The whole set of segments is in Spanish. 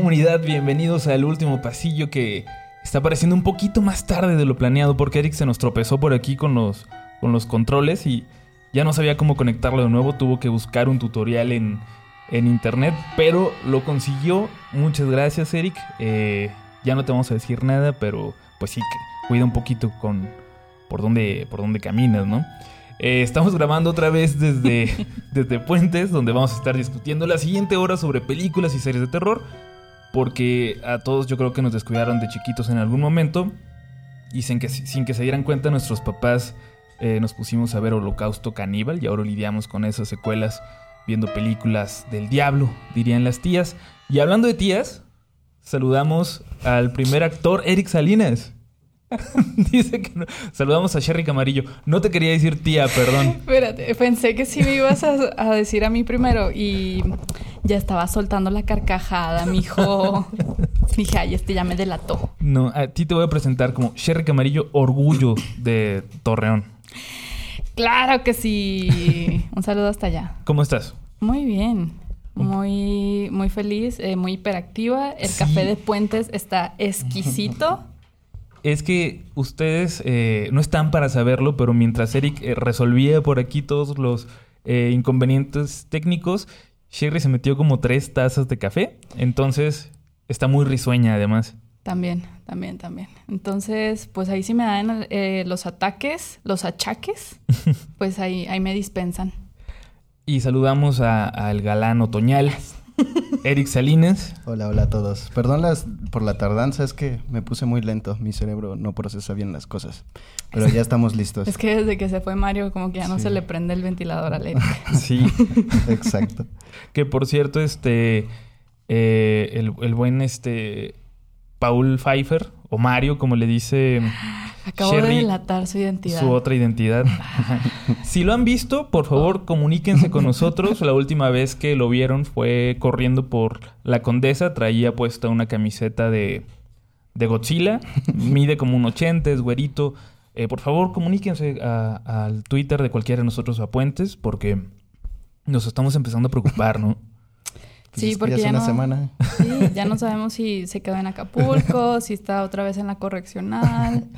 comunidad? Bienvenidos al último pasillo que está apareciendo un poquito más tarde de lo planeado porque Eric se nos tropezó por aquí con los, con los controles y ya no sabía cómo conectarlo de nuevo. Tuvo que buscar un tutorial en, en internet, pero lo consiguió. Muchas gracias, Eric. Eh, ya no te vamos a decir nada, pero pues sí, cuida un poquito con por dónde, por dónde caminas, ¿no? Eh, estamos grabando otra vez desde, desde Puentes, donde vamos a estar discutiendo la siguiente hora sobre películas y series de terror, porque a todos yo creo que nos descuidaron de chiquitos en algún momento, y sin que, sin que se dieran cuenta nuestros papás eh, nos pusimos a ver Holocausto Caníbal, y ahora lidiamos con esas secuelas viendo películas del diablo, dirían las tías. Y hablando de tías, saludamos al primer actor, Eric Salinas. Dice que no. Saludamos a Sherry Camarillo. No te quería decir tía, perdón. Espérate, pensé que sí me ibas a, decir a mí primero y ya estaba soltando la carcajada, mijo. Dije, ay, este ya me delató. No, a ti te voy a presentar como Sherry Camarillo, orgullo de Torreón. Claro que sí. Un saludo hasta allá. ¿Cómo estás? Muy bien. Muy, muy feliz, eh, muy hiperactiva. El café de Puentes está exquisito es que ustedes eh, no están para saberlo, pero mientras Eric eh, resolvía por aquí todos los eh, inconvenientes técnicos, Sherry se metió como tres tazas de café. Entonces está muy risueña además. También, también, también. Entonces, pues ahí sí me dan los ataques, los achaques, pues ahí, ahí me dispensan. Y saludamos al galán otoñal. Eric Salinas. Hola, hola a todos. Perdón las, por la tardanza, es que me puse muy lento. Mi cerebro no procesa bien las cosas. Pero ya estamos listos. Es que desde que se fue Mario, como que ya no se le prende el ventilador al Eric. sí, exacto. Que por cierto, este. Eh, el, el, buen este. Paul Pfeiffer, o Mario, como le dice. Acabo de delatar su identidad. Su otra identidad. si lo han visto, por favor, comuníquense con nosotros. La última vez que lo vieron fue corriendo por la Condesa. Traía puesta una camiseta de, de Godzilla. Mide como un 80, es güerito. Eh, por favor, comuníquense al Twitter de cualquiera de nosotros a Puentes porque nos estamos empezando a preocupar, ¿no? Pues sí, porque ya, no, semana. Sí, ya no sabemos si se quedó en Acapulco, si está otra vez en la correccional.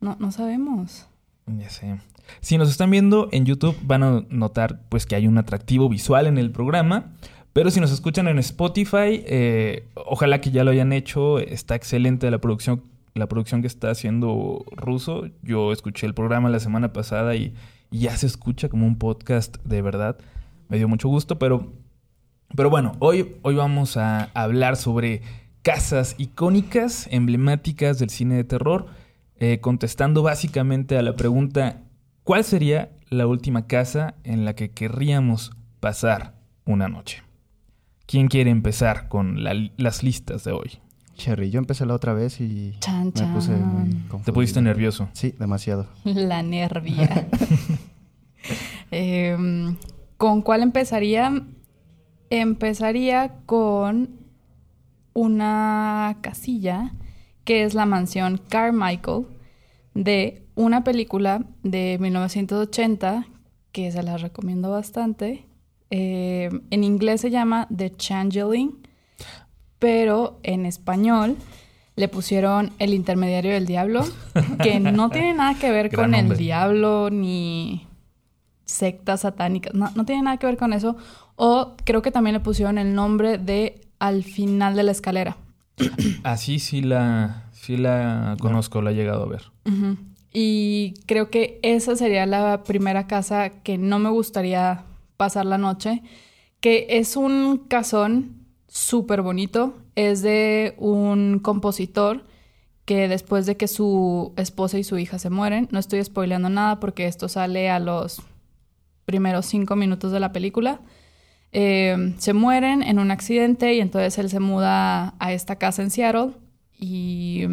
No, no sabemos. Ya sé. Si nos están viendo en YouTube van a notar pues que hay un atractivo visual en el programa. Pero si nos escuchan en Spotify, eh, ojalá que ya lo hayan hecho. Está excelente la producción, la producción que está haciendo Ruso. Yo escuché el programa la semana pasada y, y ya se escucha como un podcast de verdad. Me dio mucho gusto, pero, pero bueno, hoy, hoy vamos a hablar sobre casas icónicas, emblemáticas del cine de terror. Eh, contestando básicamente a la pregunta, ¿cuál sería la última casa en la que querríamos pasar una noche? ¿Quién quiere empezar con las listas de hoy? Cherry, yo empecé la otra vez y me puse ¿Te pusiste nervioso? Sí, demasiado. La nervia. Em, ¿Con cuál empezaría? Empezaría con una casilla que es la mansión Carmichael de una película de 1980 que se la recomiendo bastante. Eh, en inglés se llama The Changeling, pero en español le pusieron El intermediario del diablo, que no tiene nada que ver con el diablo ni sectas satánicas, no, no tiene nada que ver con eso. O creo que también le pusieron el nombre de Al final de la escalera. Así sí la, sí la conozco, la he llegado a ver. Y creo que esa sería la primera casa que no me gustaría pasar la noche, que es un casón súper bonito, es de un compositor que después de que su esposa y su hija se mueren, no estoy spoileando nada porque esto sale a los primeros cinco minutos de la película, eh, se mueren en un accidente y entonces él se muda a esta casa en Seattle y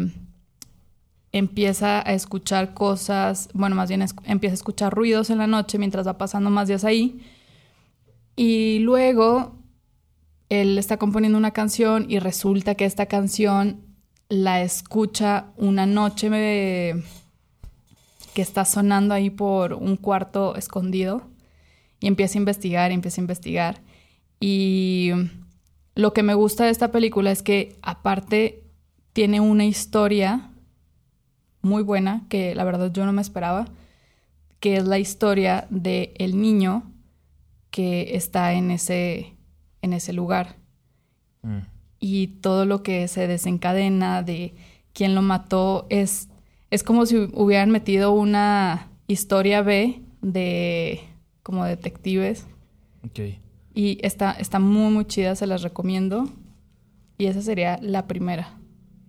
empieza a escuchar cosas, bueno, más bien empieza a escuchar ruidos en la noche mientras va pasando más días ahí. Y luego él está componiendo una canción y resulta que esta canción la escucha una noche que está sonando ahí por un cuarto escondido y empieza a investigar, empieza a investigar y lo que me gusta de esta película es que aparte tiene una historia muy buena que la verdad yo no me esperaba, que es la historia de el niño que está en ese en ese lugar Mm. y todo lo que se desencadena de quién lo mató es es como si hubieran metido una historia B de como detectives Ok. Y está está muy muy chida, se las recomiendo. Y esa sería la primera.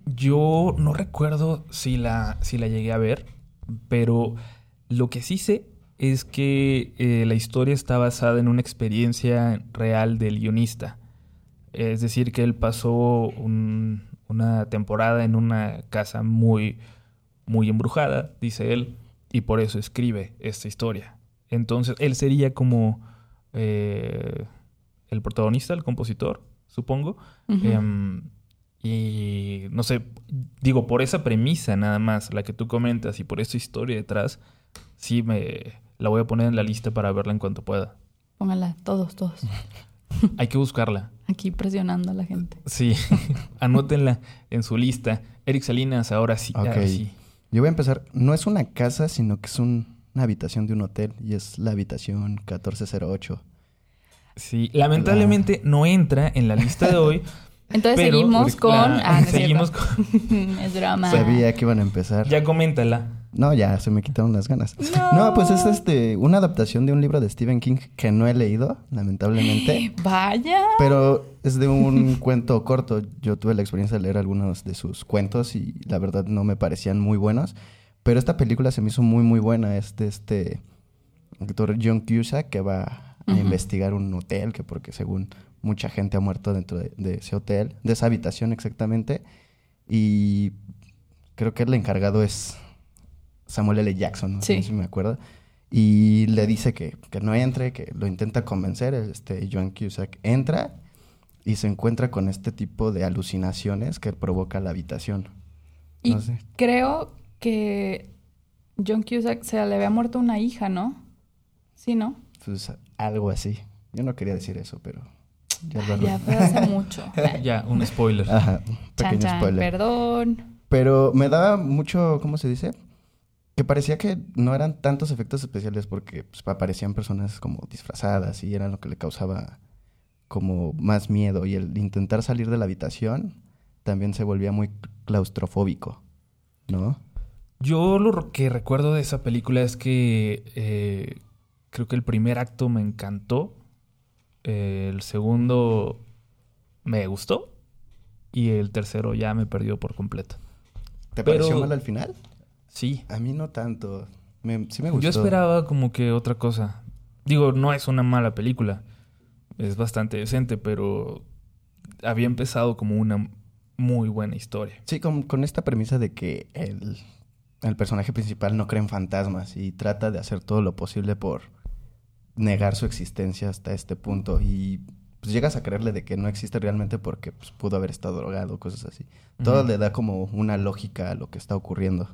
Yo no recuerdo si la, si la llegué a ver, pero lo que sí sé es que eh, la historia está basada en una experiencia real del guionista. Es decir, que él pasó un- una temporada en una casa muy, muy embrujada, dice él, y por eso escribe esta historia. Entonces, él sería como eh, el protagonista, el compositor, supongo. Em, y no sé, digo, por esa premisa nada más, la que tú comentas, y por esa historia detrás, sí me la voy a poner en la lista para verla en cuanto pueda. Póngala, todos, todos. Hay que buscarla. Aquí presionando a la gente. Sí, anótenla en su lista. Eric Salinas, ahora sí. ahora Ok. sí. Yo voy a empezar. No es una casa, sino que es un- una habitación de un hotel. Y es la habitación 1408. Sí, lamentablemente no entra en la lista de hoy. Entonces pero seguimos con. la- Ah, no es seguimos cierto. es drama. Sabía que iban a empezar. Ya coméntala. No, ya se me quitaron las ganas. No. No, pues es este una adaptación de un libro de Stephen King que no he leído, lamentablemente. Vaya. Pero es de un cuento corto. Yo tuve la experiencia de leer algunos de sus cuentos y la verdad no me parecían muy buenos. Pero esta película se me hizo muy, muy buena. Es de este actor John Cusack que va a investigar un hotel, que porque según mucha gente ha muerto dentro de, de ese hotel, de esa habitación exactamente. Y creo que el encargado es Samuel L. Jackson, no sé si me acuerdo. Y le dice que, que no entre, que lo intenta convencer. Este John Cusack entra y se encuentra con este tipo de alucinaciones que provoca la habitación. Y No sé. creo que John Cusack se le había muerto una hija, ¿no? Sí, ¿no? Pues algo así. Yo no quería decir eso, pero ya lo Ya fue hace mucho. Ya, un spoiler. Ajá, un Chan, pequeño chan, spoiler. perdón. Pero me daba mucho, ¿cómo se dice? Que parecía que no eran tantos efectos especiales porque pues, aparecían personas como disfrazadas y era lo que le causaba como más miedo. Y el intentar salir de la habitación también se volvía muy claustrofóbico, ¿no? Yo lo que recuerdo de esa película es que eh, creo que el primer acto me encantó, eh, el segundo me gustó y el tercero ya me perdió por completo. ¿Te Pero- pareció mal al final? Sí, A mí no tanto. Me- sí me gustó. yo esperaba como que otra cosa. Digo, no es una mala película, es bastante decente, pero había empezado como una muy buena historia. Sí, con, con esta premisa de que el, el personaje principal no cree en fantasmas y trata de hacer todo lo posible por negar su existencia hasta este punto y pues llegas a creerle de que no existe realmente porque pues, pudo haber estado drogado, cosas así. Todo le da como una lógica a lo que está ocurriendo.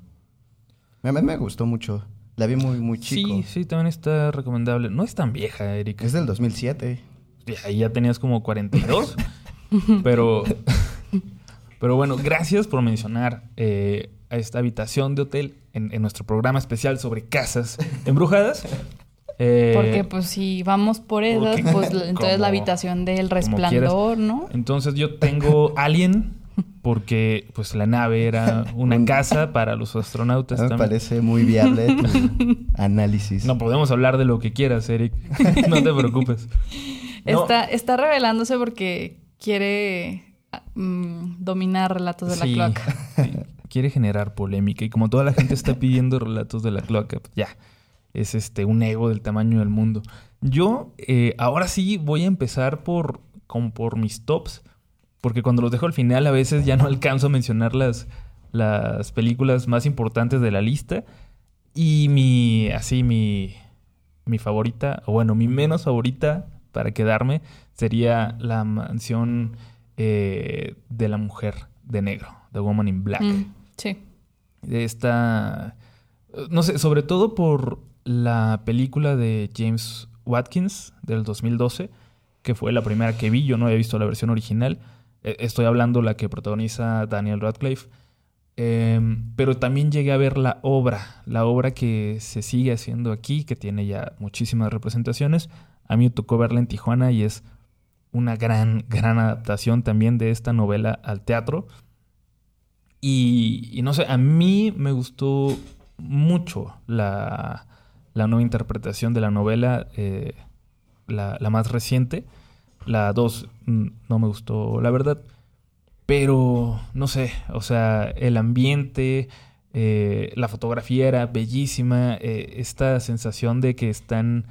A mí me gustó mucho. La vi muy, muy chico. Sí, sí, también está recomendable. No es tan vieja, Erika. Es del 2007. Ahí ya tenías como 42. pero, pero bueno, gracias por mencionar eh, a esta habitación de hotel en, en nuestro programa especial sobre casas embrujadas. Eh, Porque pues si vamos por esas, porque- pues entonces como- la habitación del resplandor, ¿no? Entonces yo tengo Alien porque pues la nave era una casa para los astronautas Me también. parece muy viable tu análisis. No podemos hablar de lo que quieras, Eric. no te preocupes. No, Está, está revelándose porque quiere ah, mm, dominar relatos de la cloaca. sí, quiere generar polémica y como toda la gente está pidiendo relatos de la cloaca, pues ya es este un ego del tamaño del mundo. Yo eh, ahora sí voy a empezar por como por mis tops, porque cuando los dejo al final a veces ya no alcanzo a mencionar las las películas más importantes de la lista y mi así mi mi favorita o bueno mi menos favorita para quedarme sería la mansión eh, de la mujer de negro, The Woman in Black. Mm, sí. De esta, no sé, sobre todo por la película de James Watkins del 2012, que fue la primera que vi. Yo no había visto la versión original. Eh, estoy hablando la que protagoniza Daniel Radcliffe. Em, pero también llegué a ver la obra, la obra que se sigue haciendo aquí, que tiene ya muchísimas representaciones. A mí me tocó verla en Tijuana y es una gran, gran adaptación también de esta novela al teatro. Y, no sé, a mí me gustó mucho la, nueva interpretación de la novela, eh, la, la, más reciente. La 2 mm, no me gustó, la verdad. Pero, no sé, o sea, el ambiente, eh, la fotografía era bellísima, eh, esta sensación de que están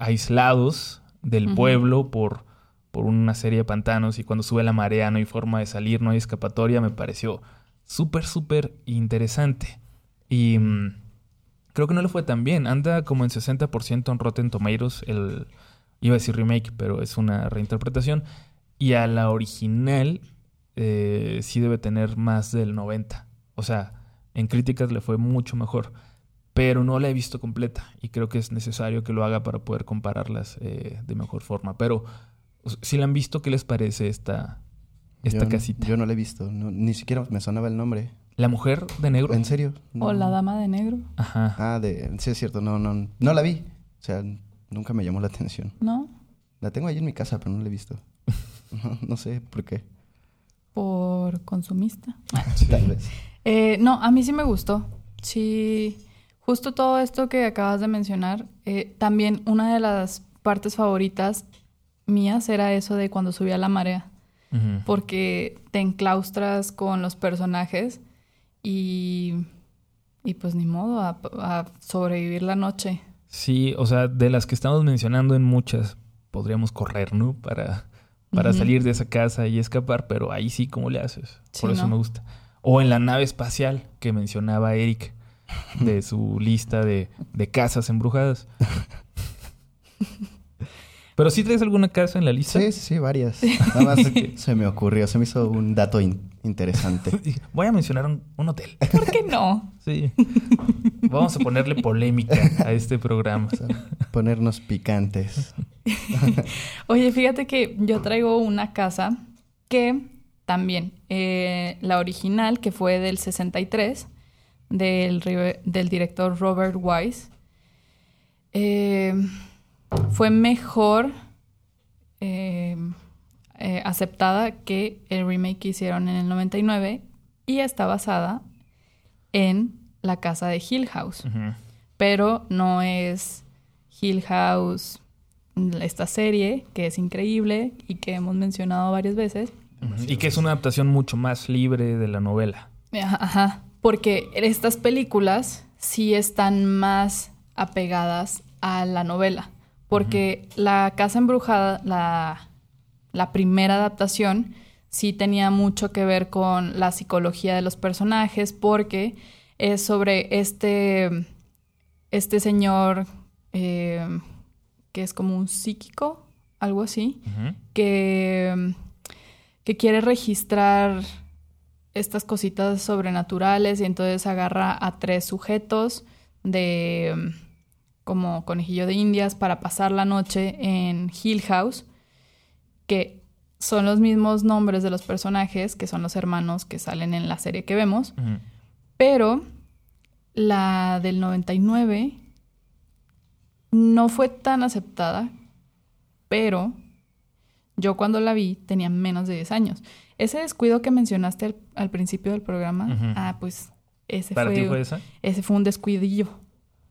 aislados del pueblo por, por una serie de pantanos y cuando sube la marea no hay forma de salir, no hay escapatoria, me pareció súper, súper interesante. Y mm, creo que no le fue tan bien, anda como en 60% en Rotten Tomatoes, el, iba a decir remake, pero es una reinterpretación. Y a la original eh, sí debe tener más del 90. O sea, en críticas le fue mucho mejor. Pero no la he visto completa y creo que es necesario que lo haga para poder compararlas eh, de mejor forma. Pero si la han visto, ¿qué les parece esta, esta casita? Yo no la he visto, ni siquiera me sonaba el nombre. ¿La mujer de negro? ¿En serio? ¿O la dama de negro? Ajá. Ah, de, sí es cierto, no, no, no la vi. O sea, nunca me llamó la atención. ¿No? La tengo ahí en mi casa, pero no la he visto. no sé por qué por consumista. Tal vez. Eh, no, a mí sí me gustó. Sí, justo todo esto que acabas de mencionar, eh, también una de las partes favoritas mías era eso de cuando subía la marea. Porque te enclaustras con los personajes y, y pues ni modo, a, a sobrevivir la noche. Sí, o sea, de las que estamos mencionando en muchas, podríamos correr, ¿no? Para para salir de esa casa y escapar, pero ahí sí, ¿cómo le haces? Por eso me gusta. O en la nave espacial que mencionaba Eric, de su lista de, de casas embrujadas. ¿Pero sí traes alguna casa en la lista? Sí, sí, sí, varias. Nada más se me ocurrió, se me hizo un dato interesante. Voy a mencionar un, hotel. ¿Por qué no? Sí. Vamos a ponerle polémica a este programa. ponernos picantes. Oye, fíjate que yo traigo una casa que también, eh, la original, que fue del 63, del, del director Robert Wise, eh, fue mejor eh, eh, aceptada que el remake que hicieron en el 99 y está basada en la casa de Hill House. Pero no es Hill House esta serie, que es increíble y que hemos mencionado varias veces. Y que es una adaptación mucho más libre de la novela. Ajá, porque estas películas sí están más apegadas a la novela. Porque La Casa Embrujada, la, la primera adaptación, sí tenía mucho que ver con la psicología de los personajes, porque es sobre este, este señor eh, que es como un psíquico, algo así, que, que quiere registrar estas cositas sobrenaturales y entonces agarra a tres sujetos de como conejillo de indias para pasar la noche en Hill House, que son los mismos nombres de los personajes, que son los hermanos que salen en la serie que vemos, pero la del 99 no fue tan aceptada, pero yo cuando la vi tenía menos de 10 años. Ese descuido que mencionaste al, principio del programa, ah, pues ese ¿Para ti fue esa? Ese fue un descuidillo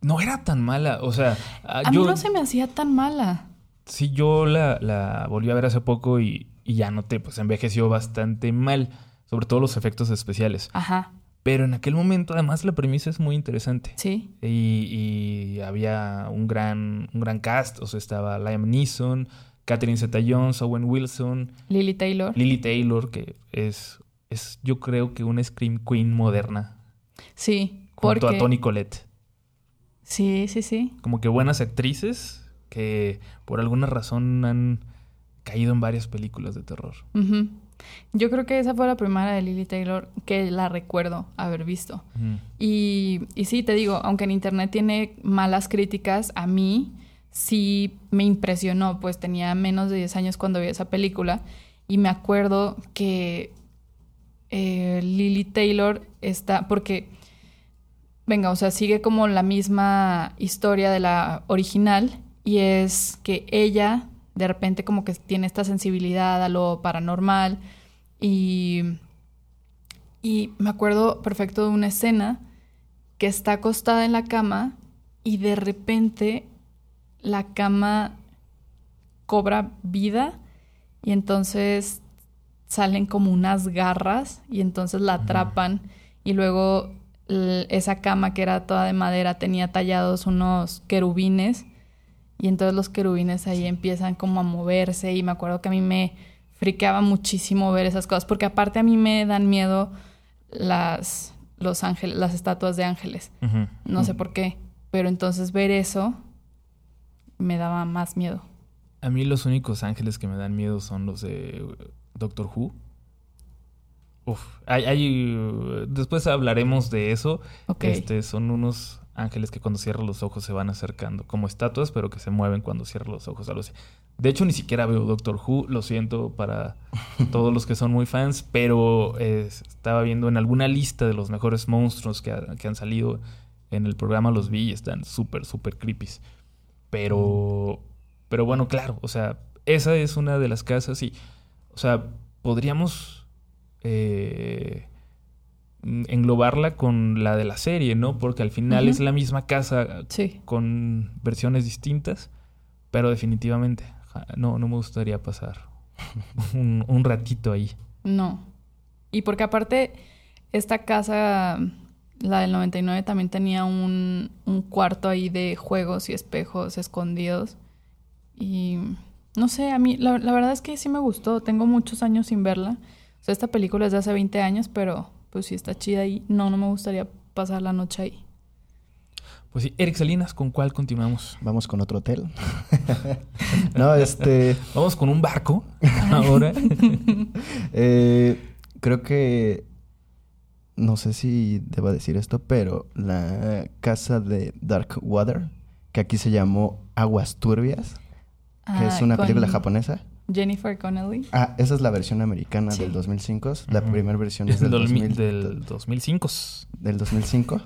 no era tan mala. O sea, ah, a mí no se me hacía tan mala. Sí, yo la, la volví a ver hace poco y, y ya noté, pues envejeció bastante mal. Sobre todo los efectos especiales. Ajá. Pero en aquel momento, además, la premisa es muy interesante. Sí. Y, y había un gran, un gran cast. O sea, estaba Liam Neeson, Catherine Zeta-Jones, Owen Wilson. Lily Taylor. Lily Taylor, que es, es yo creo que una Scream Queen moderna. Sí. Junto a Tony Collette. Sí, sí, sí. Como que buenas actrices que por alguna razón han caído en varias películas de terror. Yo creo que esa fue la primera de Lily Taylor que la recuerdo haber visto. y, y, sí, te digo, aunque en internet tiene malas críticas, a mí sí me impresionó, pues tenía menos de 10 años cuando vi esa película y me acuerdo que eh, Lily Taylor está, porque, venga, o sea, sigue como la misma historia de la original y es que ella de repente como que tiene esta sensibilidad a lo paranormal y, y me acuerdo perfecto de una escena que está acostada en la cama y de repente la cama cobra vida y entonces salen como unas garras y entonces la atrapan y luego esa cama que era toda de madera tenía tallados unos querubines y entonces los querubines ahí empiezan como a moverse y me acuerdo que a mí me friqueaba muchísimo ver esas cosas porque aparte a mí me dan miedo las los ángeles las estatuas de ángeles. No sé por qué pero entonces ver eso me daba más miedo. A mí los únicos ángeles que me dan miedo son los de Doctor Who. Uf, hay, después hablaremos de eso. Este, son unos ángeles que cuando cierran los ojos se van acercando, como estatuas, pero que se mueven cuando cierran los ojos. Algo así. De hecho, ni siquiera veo Doctor Who, lo siento para todos los que son muy fans, pero estaba viendo en alguna lista de los mejores monstruos que, que han salido en el programa, los vi y están súper, súper creepy. Pero, pero bueno, claro, o sea, esa es una de las casas y o sea, podríamos eh, englobarla con la de la serie, ¿no? Porque al final es la misma casa con versiones distintas, pero definitivamente no, no me gustaría pasar un, ratito ahí. No. Y porque aparte, esta casa, la del 99, también tenía un, un cuarto ahí de juegos y espejos escondidos. Y no sé, a mí la, verdad es que sí me gustó. Tengo muchos años sin verla. O sea, esta película es de hace 20 años, pero pues sí está chida y no, no me gustaría pasar la noche ahí. Pues sí, Eric Salinas, ¿con cuál continuamos? Vamos con otro hotel. no, este... Vamos con un barco ahora. Eh, creo que... No sé si debo decir esto, pero la casa de Dark Water, que aquí se llamó Aguas Turbias, que es ah, una película japonesa. Jennifer Connelly. Ah, esa es la versión americana del 2005. La primera versión es del, del 2005. Del 2005.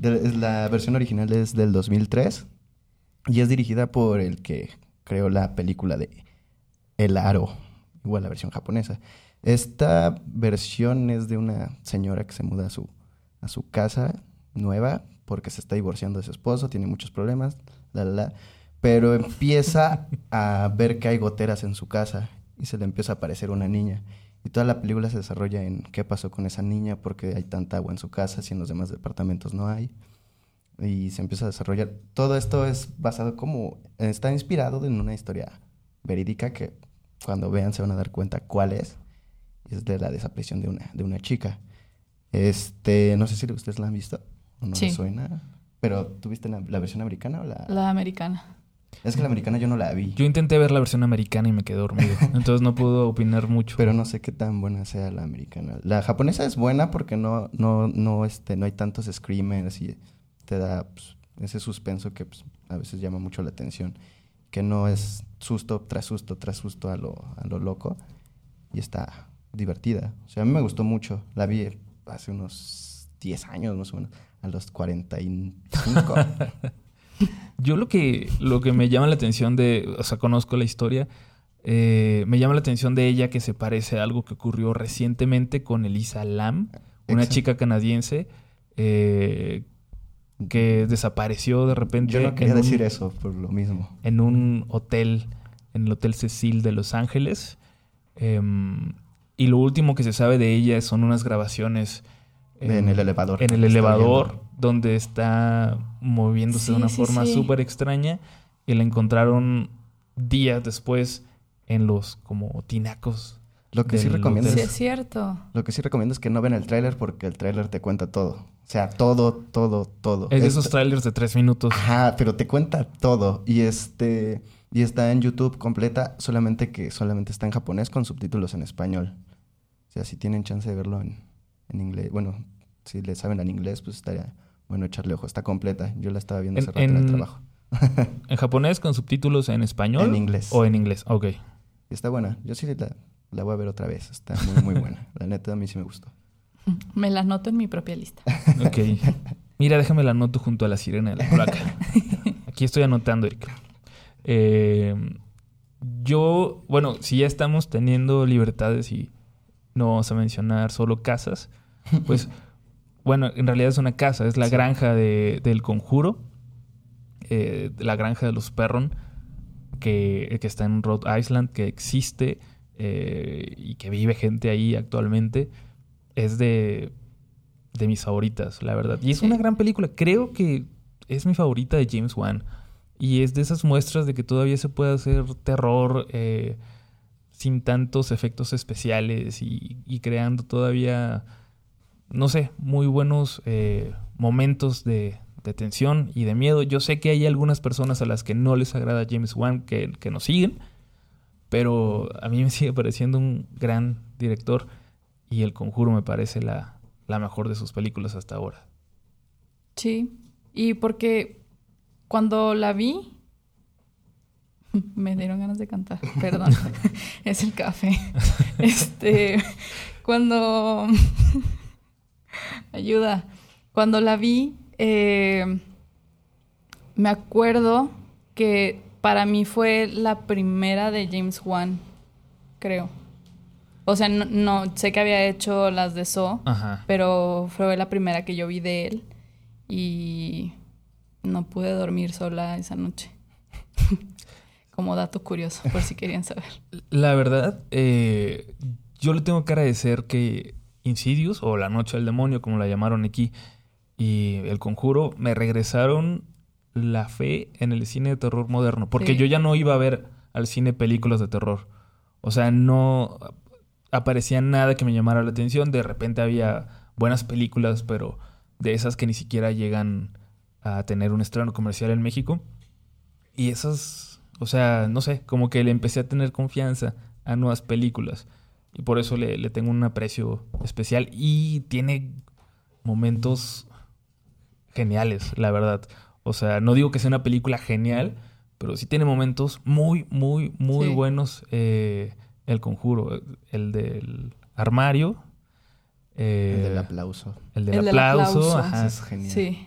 la versión original es del 2003 y es dirigida por el que creó la película de El Aro, igual la versión japonesa. Esta versión es de una señora que se muda a su, a su casa nueva porque se está divorciando de su esposo, tiene muchos problemas pero empieza a ver que hay goteras en su casa y se le empieza a aparecer una niña. Y toda la película se desarrolla en qué pasó con esa niña, porque hay tanta agua en su casa, si en los demás departamentos no hay. Y se empieza a desarrollar. Todo esto es basado como. Está inspirado en una historia verídica que cuando vean se van a dar cuenta cuál es. Es de la desaparición de una, de una chica. Este, no sé si ustedes la han visto o no les suena. Pero ¿tuviste la, la versión americana o la...? La americana. Es que la americana yo no la vi. Yo intenté ver la versión americana y me quedé dormido. entonces no puedo opinar mucho. Pero no sé qué tan buena sea la americana. La japonesa es buena porque no, no, no, este, no hay tantos screamers y te da pues, ese suspenso que pues, a veces llama mucho la atención. Que no es susto tras susto tras susto a lo, a lo loco. Y está divertida. O sea, a mí me gustó mucho. La vi hace unos 10 años más o menos a los 45. Yo lo que, lo que me llama la atención de, o sea, conozco la historia, eh, me llama la atención de ella que se parece a algo que ocurrió recientemente con Elisa Lam, una chica canadiense eh, que desapareció de repente. Yo no quería decir eso por lo mismo. En un hotel, en el Hotel Cecil de Los Ángeles. Em, y lo último que se sabe de ella son unas grabaciones en, el elevador. En el elevador, donde está moviéndose de una forma súper extraña. Y la encontraron días después en los como tinacos. Lo que sí recomiendo es, cierto. Lo que sí recomiendo es que no ven el tráiler porque el tráiler te cuenta todo. O sea, todo, todo, todo. Es de esos trailers de tres minutos. Ajá, pero te cuenta todo. Y este... Y está en YouTube completa, solamente que solamente está en japonés con subtítulos en español. O sea, si tienen chance de verlo en, en inglés. Bueno, si le saben en inglés, pues estaría bueno, echarle ojo. Está completa. Yo la estaba viendo En- hace rato en, el trabajo. ¿En japonés con subtítulos en español? En inglés. O en inglés, ok. Está buena. Yo sí la, la voy a ver otra vez. Está muy, muy buena. La neta, a mí sí me gustó. Me la anoto en mi propia lista. Ok. Mira, déjame la anoto junto a la sirena de la cloaca. Aquí estoy anotando, Erika. Eh, yo, bueno, si ya estamos teniendo libertades y no vamos a mencionar solo casas, pues, bueno, en realidad es una casa, es la Sí. granja de- del conjuro, eh, la granja de los Perron, que, que está en Rhode Island, que existe eh, y que vive gente ahí actualmente, es de, de mis favoritas, la verdad. Y es Sí. una gran película. Creo que es mi favorita de James Wan. Y es de esas muestras de que todavía se puede hacer terror eh, sin tantos efectos especiales y, y creando todavía, no sé, muy buenos eh, momentos de, de tensión y de miedo. Yo sé que hay algunas personas a las que no les agrada James Wan que, que nos siguen, pero a mí me sigue pareciendo un gran director y El Conjuro me parece la, la mejor de sus películas hasta ahora. Sí. Y porque cuando la vi, me dieron ganas de cantar. Perdón. es el café. Este. Cuando. Ayuda. Cuando la vi, eh, me acuerdo que para mí fue la primera de James Wan, creo. O sea, no, no- sé que había hecho las de So, Ajá. pero fue la primera que yo vi de él y no pude dormir sola esa noche. Como dato curioso, por si querían saber. La verdad, eh, yo le tengo que agradecer que Insidious, o La Noche del Demonio, como la llamaron aquí, y El Conjuro, me regresaron la fe en el cine de terror moderno. Porque Sí. yo ya no iba a ver al cine películas de terror. O sea, no aparecía nada que me llamara la atención. De repente había buenas películas, pero de esas que ni siquiera llegan a tener un estreno comercial en México. Y esas, o sea, no sé, como que le empecé a tener confianza a nuevas películas. Y por eso le, le tengo un aprecio especial. Y tiene momentos geniales, la verdad. O sea, no digo que sea una película genial, pero sí tiene momentos muy, muy, muy Sí. buenos. eh, el conjuro, el del armario. eh, El del aplauso. el del El del aplauso, ajá, es genial. Sí.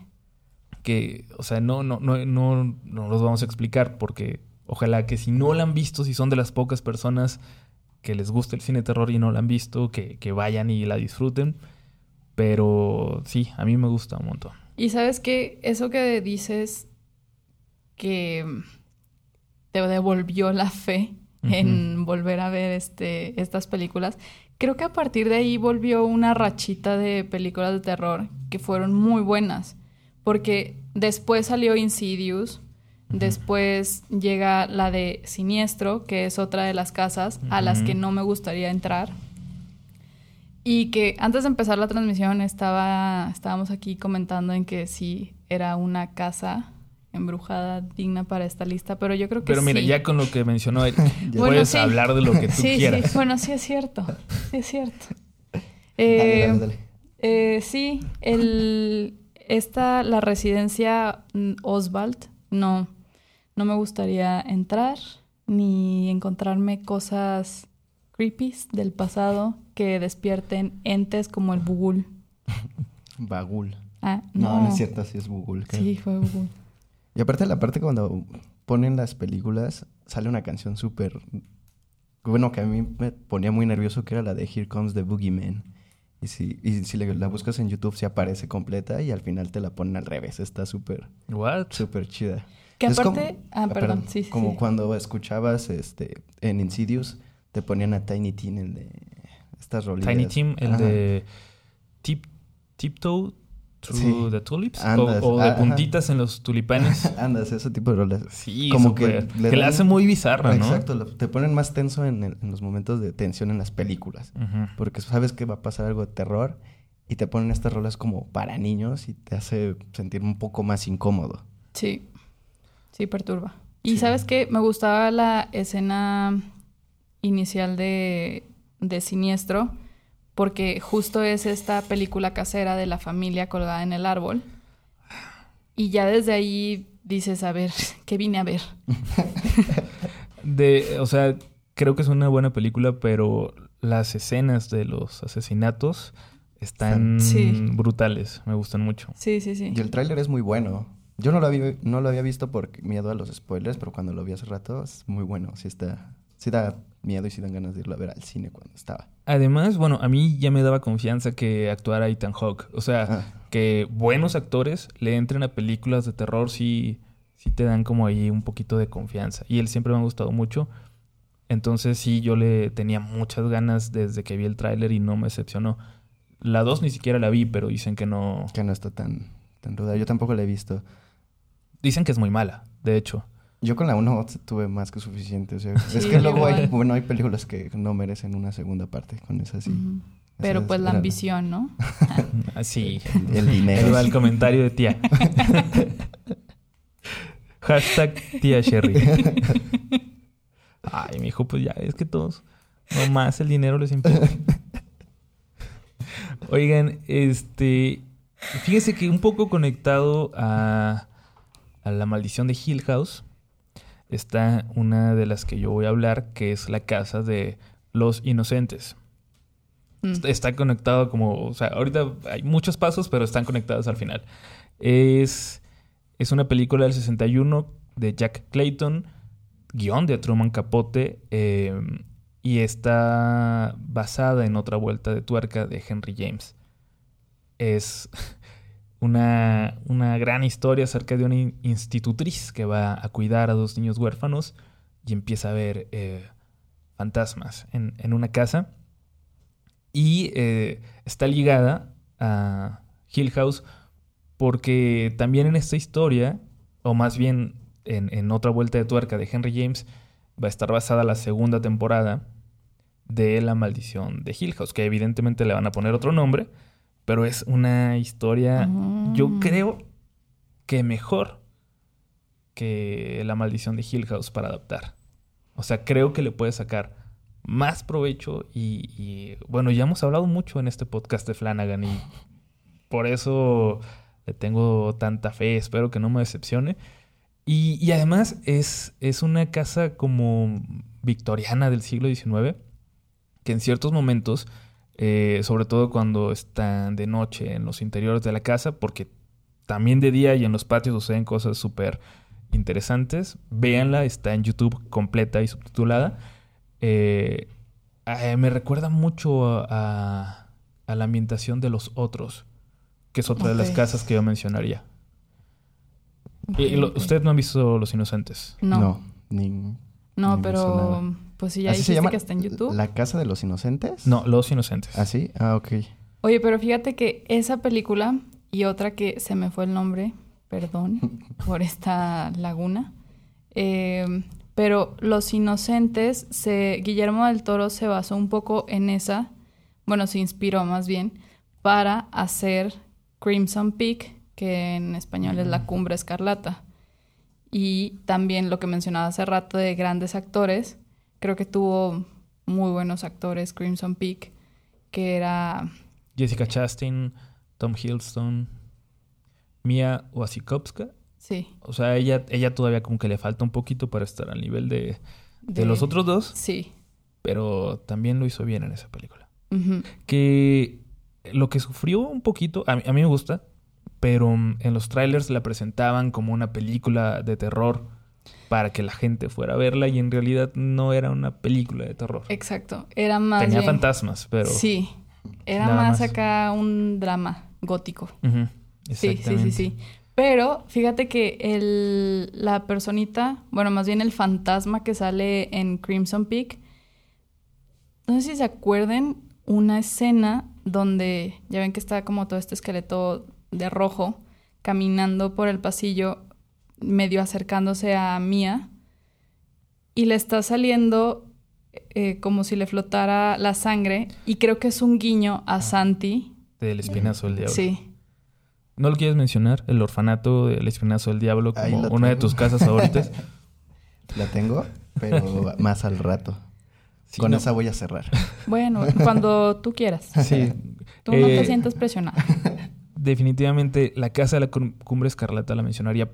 que, o sea, no, no, no, no, no los vamos a explicar porque ojalá que si no la han visto, si son de las pocas personas que les gusta el cine de terror y no la han visto, que, que vayan y la disfruten. Pero sí, a mí me gusta un montón. Y sabes que eso que dices que te devolvió la fe en volver a ver este, estas películas, creo que a partir de ahí volvió una rachita de películas de terror que fueron muy buenas. Porque después salió Insidious, después llega la de Siniestro, que es otra de las casas a las que no me gustaría entrar. Y que antes de empezar la transmisión estaba, estábamos aquí comentando en que sí era una casa embrujada digna para esta lista, pero yo creo que Pero mira, sí. ya con lo que mencionó Eric, Bueno, puedes sí. hablar de lo que tú sí, quieras. sí, bueno, sí es cierto, sí es cierto. Eh, dale, dale. eh, sí, el, esta, la residencia mm, Oswald, no, no me gustaría entrar ni encontrarme cosas creepy del pasado que despierten entes como el Bugul. Bagul. Ah, No, no, no es cierto, así es Bugul. creo. Sí, fue Bugul. Y aparte, la parte cuando ponen las películas, sale una canción súper. Bueno, que a mí me ponía muy nervioso, que era la de Here Comes the Boogeyman. Y si, y si le- la buscas en YouTube, se aparece completa y al final te la ponen al revés. Está súper, What? súper chida. Que Es como- aparte... ah, perdón, sí, sí, Como sí. cuando escuchabas este en Insidious, te ponían a Tiny Teen, el de estas rolitas. Tiny Tim, el Ajá. de tip, Tiptoe Through Sí. the Tulips. Andas, o, o de puntitas en los tulipanes. Andas, ese tipo de rolas. Sí, Como súper. que le que la hace muy bizarra, ¿no? Exacto, lo- te ponen más tenso en, el- en los momentos de tensión en las películas. Porque sabes que va a pasar algo de terror y te ponen estas rolas como para niños y te hace sentir un poco más incómodo. Sí, sí perturba. Y Sí. sabes qué, me gustaba la escena inicial de, de Siniestro, porque justo es esta película casera de la familia colgada en el árbol. Y ya desde ahí dices, a ver, ¿qué vine a ver? De, o sea, creo que es una buena película, pero las escenas de los asesinatos están Sí. brutales. Me gustan mucho. Sí, sí, sí. Y el tráiler es muy bueno. Yo no lo, había, no lo había visto por miedo a los spoilers, pero cuando lo vi hace rato es muy bueno. Sí, está, sí da miedo y sí dan ganas de irlo a ver al cine cuando estaba. Además, bueno, a mí ya me daba confianza que actuara Ethan Hawke. O sea, Ah, que buenos actores le entren a películas de terror sí, sí te dan como ahí un poquito de confianza. Y él siempre me ha gustado mucho. Entonces sí, yo le tenía muchas ganas desde que vi el tráiler y no me decepcionó. La 2 ni siquiera la vi, pero dicen que no... que no está tan, tan ruda. Yo tampoco la he visto. Dicen que es muy mala, de hecho. Yo con la 1 tuve más que suficiente. O sea, Sí, es que luego hay, igual. bueno, hay películas que no merecen una segunda parte. Con esa sí. Pero Esas pues la ambición, ¿no? Así. El dinero. Ahí va el comentario de tía. Hashtag tía Sherry. Ay, mi hijo, pues ya es que todos, nomás el dinero les importa. Oigan, este, fíjense que un poco conectado a, a la maldición de Hill House está una de las que yo voy a hablar, que es la casa de los inocentes. Mm. Está- conectado como, o sea, ahorita hay muchos pasos, pero están conectados al final. Es, es una película del 61 de Jack Clayton, guion de Truman Capote, eh, y está basada en otra vuelta de tuerca de Henry James. Es una, una gran historia acerca de una in- institutriz que va a cuidar a dos niños huérfanos y empieza a ver eh, fantasmas en, en una casa. Y eh, está ligada a Hill House porque también en esta historia, o más bien en, en otra vuelta de tuerca de Henry James, va a estar basada la segunda temporada de La Maldición de Hill House, que evidentemente le van a poner otro nombre, pero es una historia, yo Mm. creo que mejor que La Maldición de Hill House para adaptar. O sea, creo que le puede sacar más provecho y, y, bueno, ya hemos hablado mucho en este podcast de Flanagan y por eso le tengo tanta fe, espero que no me decepcione. Y, y además es, es una casa como victoriana del siglo XIX, que en ciertos momentos, eh, sobre todo cuando están de noche en los interiores de la casa, porque también de día y en los patios suceden cosas súper interesantes, véanla, está en YouTube completa y subtitulada. Eh, eh, me recuerda mucho a, la ambientación de los otros, que es otra de las casas que yo mencionaría. ¿Ustedes no han visto Los Inocentes? No, no, ni, ni me pero. Pues si ya ¿Así dijiste se llama? que está en YouTube. ¿La Casa de los Inocentes? No, Los Inocentes. ¿Ah, sí? Ah, ok. Oye, pero fíjate que esa película y otra que se me fue el nombre, perdón, por esta laguna. eh, pero Los Inocentes, se, Guillermo del Toro se basó un poco en esa, bueno, se inspiró más bien, para hacer Crimson Peak, que en español es La Cumbre Escarlata. Y también lo que mencionaba hace rato de grandes actores, creo que tuvo muy buenos actores Crimson Peak, que era Jessica Chastain, Tom Hiddleston, Mia Wasikowska. Sí, O sea, ella, ella todavía como que le falta un poquito para estar al nivel de, de De- los otros dos, sí. pero también lo hizo bien en esa película. Que lo que sufrió un poquito, a mí, a mí me gusta, pero en los trailers la presentaban como una película de terror para que la gente fuera a verla y en realidad no era una película de terror. Exacto. Era más Tenía bien- fantasmas, pero... Sí. Era más, más. acá un drama gótico. Sí, sí, sí, sí. Pero fíjate que el, la personita, bueno, más bien el fantasma que sale en Crimson Peak, no sé si se acuerden una escena donde ya ven que está como todo este esqueleto de rojo caminando por el pasillo, medio acercándose a Mia, y le está saliendo eh, como si le flotara la sangre, y creo que es un guiño a Santi. Del espinazo del diablo. Sí. ¿No lo quieres mencionar? El orfanato del espinazo del diablo como una de tus casas favoritas. La tengo, pero más al rato. Sí, Con no. esa voy a cerrar. Bueno, cuando tú quieras. Sí. Tú no Eh, te sientas presionado. definitivamente la casa de la Cum- cumbre escarlata la mencionaría,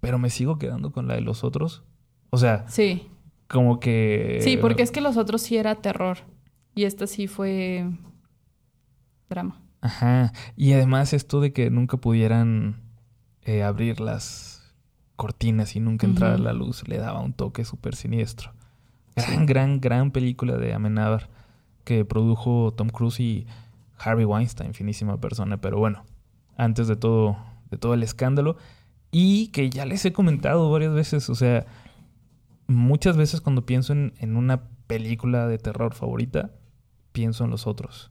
pero me sigo quedando con la de los otros. O sea, Sí. como que... Sí, porque es que los otros sí era terror. Y esta sí fue drama. Ajá. Y además esto de que nunca pudieran eh, abrir las cortinas y nunca entrara Ujú. la luz le daba un toque súper siniestro. Gran, gran, gran película de Amenábar que produjo Tom Cruise y Harvey Weinstein, finísima persona. Pero bueno, antes de todo, de todo el escándalo. Y que ya les he comentado varias veces, o sea, muchas veces cuando pienso en, en una película de terror favorita, pienso en los otros.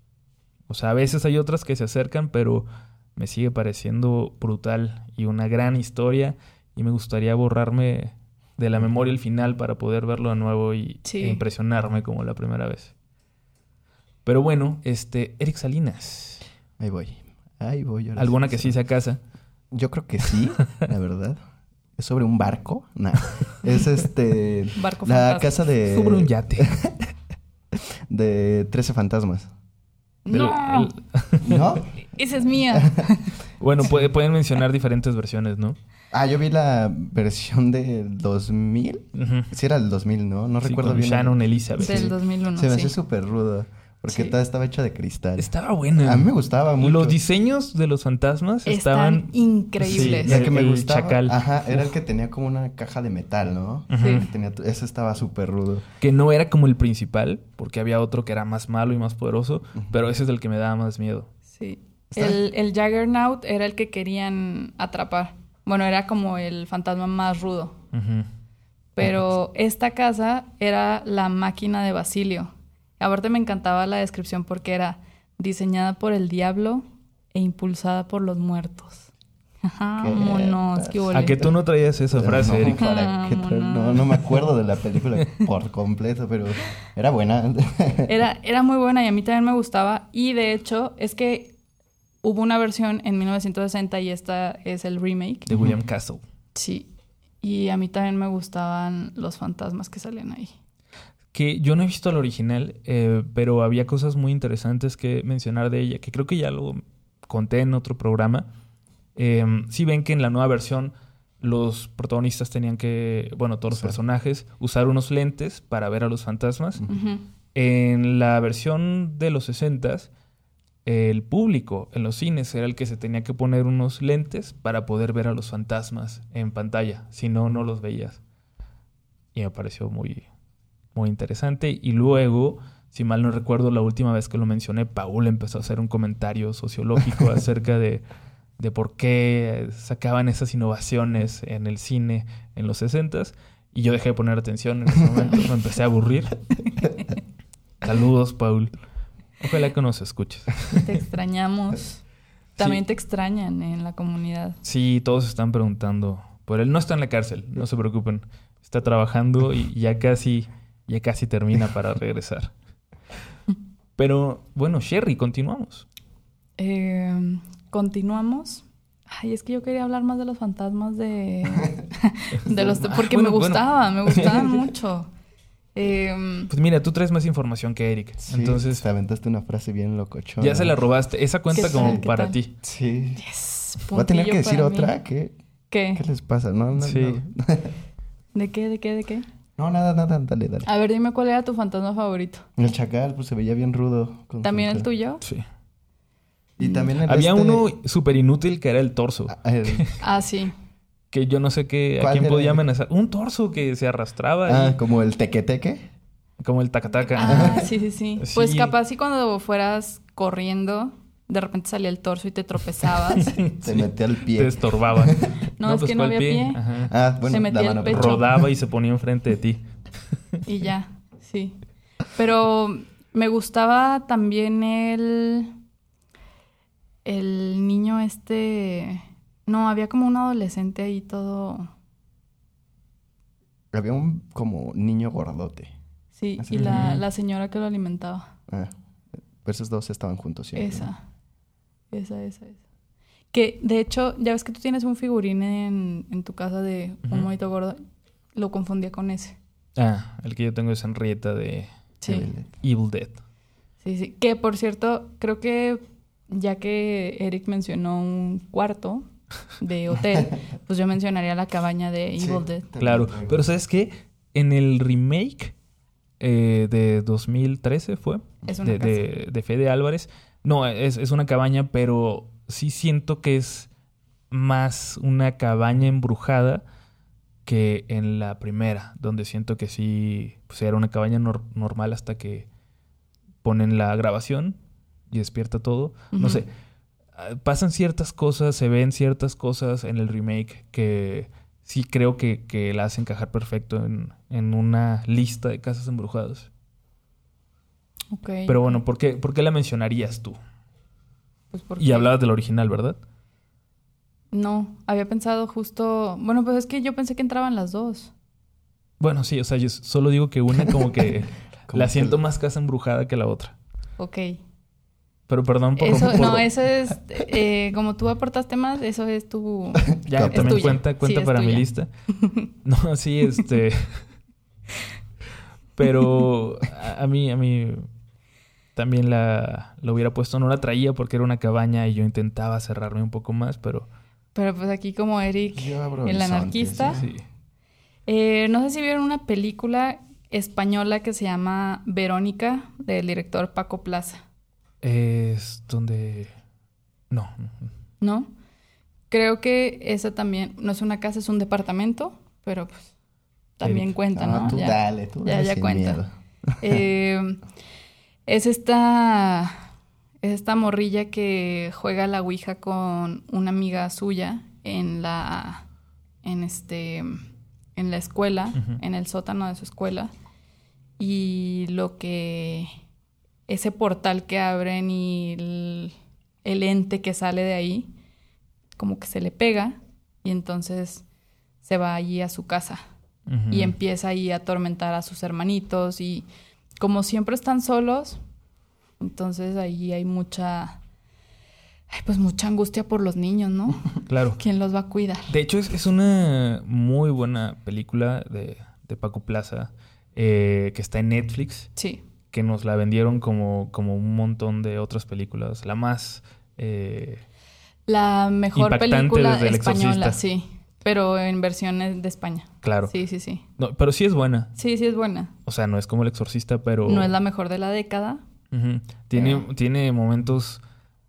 O sea, a veces hay otras que se acercan, pero me sigue pareciendo brutal y una gran historia. Y me gustaría borrarme de la memoria el final para poder verlo de nuevo y Sí. e impresionarme como la primera vez. Pero bueno, este, Eric Salinas. Ahí voy. Ahí voy. ahora ¿Alguna que sí sea casa? Yo creo que sí, la verdad. ¿Es sobre un barco? No. Es este. Barco la fantasma. casa de. Sobre un yate. De 13 fantasmas. ¡No! el- ¿No? Esa es mía. bueno, puede- pueden mencionar diferentes versiones, ¿no? Ah, yo vi la versión del 2000. Ujú. Sí, era el 2000, ¿no? No Sí, recuerdo con bien. Shannon Elizabeth. Sí. Del 2001, Se me sí. hace súper rudo. Porque Sí. toda estaba hecha de cristal. Estaba buena. A mí me gustaba mucho. Los diseños de los fantasmas estaban... Están increíbles. Y el que me El gustaba. chacal. Ajá, era el que tenía como una caja de metal, ¿no? Sí. Tenía, ese estaba súper rudo. Que no era como el principal, porque había otro que era más malo y más poderoso, pero ese es el que me daba más miedo. Sí. El, el Jaggernaut era el que querían atrapar. Bueno, era como el fantasma más rudo. Pero esta casa era la máquina de Basilio. Aparte me encantaba la descripción porque era diseñada por el diablo e impulsada por los muertos. Ajá, Qué monos, qué ¿A huele. que tú no traías esa frase, no, Eric? ¿para qué tra- Vámonos. no, no me acuerdo de la película por completo, pero era buena. Era, era muy buena y a mí también me gustaba. Y de hecho, es que hubo una versión en 1960 y esta es el remake. De William Castle. Sí. Y a mí también me gustaban los fantasmas que salían ahí. Que yo no he visto la original, eh, pero había cosas muy interesantes que mencionar de ella, que creo que ya lo conté en otro programa. Eh, sí ven que en la nueva versión los protagonistas tenían que, bueno, todos los Sí. personajes, usar unos lentes para ver a los fantasmas. En la versión de los 60 el público en los cines era el que se tenía que poner unos lentes para poder ver a los fantasmas en pantalla. Si no, no los veías. Y me pareció muy, muy interesante. Y luego, si mal no recuerdo, la última vez que lo mencioné, Paul empezó a hacer un comentario sociológico acerca de, de por qué sacaban esas innovaciones en el cine en los 60 Y yo dejé de poner atención en ese momento. me empecé a aburrir. Saludos, Paul. Ojalá que nos escuches. Te extrañamos. También te extrañan en la comunidad. Sí, todos están preguntando por él. No está en la cárcel, no se preocupen. Está trabajando y ya casi, ya casi termina para regresar. Pero bueno, Sherry, continuamos. Eh, Continuamos. Ay, es que yo quería hablar más de los fantasmas de... de los... Ah, Porque bueno, me bueno. gustaban, me gustaban mucho. Eh, Pues mira, tú traes más información que Eric. Sí, Entonces, te aventaste una frase bien locochona. ya se la robaste. Esa cuenta ¿Qué como para ti. Sí. yes, Voy a tener que decir otra. ¿Qué, ¿Qué? ¿Qué les pasa? No, no, Sí. no. ¿De qué? ¿De qué? ¿De qué? No, nada, nada. Dale, dale. A ver, dime cuál era tu fantasma favorito. El chacal, pues se veía bien rudo. con ¿También su- el tuyo? Sí. Y también el Había este- uno súper inútil que era el torso. Ah, el- Ah, sí. Que yo no sé qué, a ¿Cuál quién podía amenazar. Un torso que se arrastraba. ah, como el tequeteque. como el tacataca. Ah, sí, sí, sí. Sí. Pues capaz si cuando fueras corriendo, de repente salía el torso y te tropezabas. Se metía al pie. Te estorbaba. No, es que no ¿cuál había pie. Ajá. Ah, bueno, Se metía la el mano. pecho. Rodaba y se ponía enfrente de ti. Y ya, sí. Pero me gustaba también el. El niño este. No, había como un adolescente ahí todo. Había un como niño gordote. Sí, Así. y la, la señora que lo alimentaba. Ah, pero esos dos estaban juntos siempre. ¿no? Esa. Esa, esa, esa. Que de hecho, ya ves que tú tienes un figurín en, en tu casa de un monito gordo. Lo confundía con ese. Ah, el que yo tengo es Henrietta de Sí. Evil Dead. Evil Dead. Sí, sí. Que por cierto, creo que ya que Eric mencionó un cuarto de hotel, pues yo mencionaría la cabaña de Evil Sí. Dead. Claro, pero ¿sabes qué? En el remake eh, de 2013 fue, Es una de, de, de Fede Álvarez, no, es, es una cabaña, pero sí siento que es más una cabaña embrujada que en la primera, donde siento que sí, pues era una cabaña nor- normal hasta que ponen la grabación y despierta todo. No sé, ah, pasan ciertas cosas, se ven ciertas cosas en el remake que sí creo que, que la hace encajar perfecto en, en una lista de casas embrujadas. Ok. Pero bueno, ¿por qué, ¿por qué la mencionarías tú? Pues porque- Y hablabas del original, ¿verdad? No, había pensado justo... Bueno, pues es que yo pensé que entraban las dos. Bueno, sí, o sea, yo solo digo que una como que la siento más casa embrujada que la otra. Ok. Pero perdón por... Eso, por- no, eso es... eh, como tú aportaste más, eso es tu... Ya, Es también tuya. cuenta, cuenta para mi lista. No, sí, este... Pero a, a mí, a mí también la, la hubiera puesto, no la traía porque era una cabaña y yo intentaba cerrarme un poco más, pero Pero pues aquí como Eric, Yo abro el anarquista. ¿sí? sí. Eh, no sé si vieron una película española que se llama Verónica, del director Paco Plaza, Es donde... No, ¿no? Creo que esa también, no es una casa, es un departamento, pero pues también Eric. cuenta, No, ¿no? tú Ya. dale, tú ya- dale ya sin cuenta. miedo. Eh, es esta, es esta morrilla que juega la Ouija con una amiga suya en la, en este, en la escuela, en el sótano de su escuela. Y lo que, ese portal que abren y el, el ente que sale de ahí, como que se le pega y entonces se va allí a su casa. Y empieza ahí a atormentar a sus hermanitos y como siempre están solos, entonces ahí hay mucha, pues mucha angustia por los niños, ¿no? Claro. ¿Quién los va a cuidar? De hecho, es, es una muy buena película de, de Paco Plaza eh, que está en Netflix, Sí, que nos la vendieron como, como un montón de otras películas. La más... eh, la mejor película española, sí, pero en versiones de España. claro. Sí, sí, sí. No, pero sí es buena. Sí, sí es buena. O sea, no es como El Exorcista, pero... No es la mejor de la década. Tiene, Pero- tiene momentos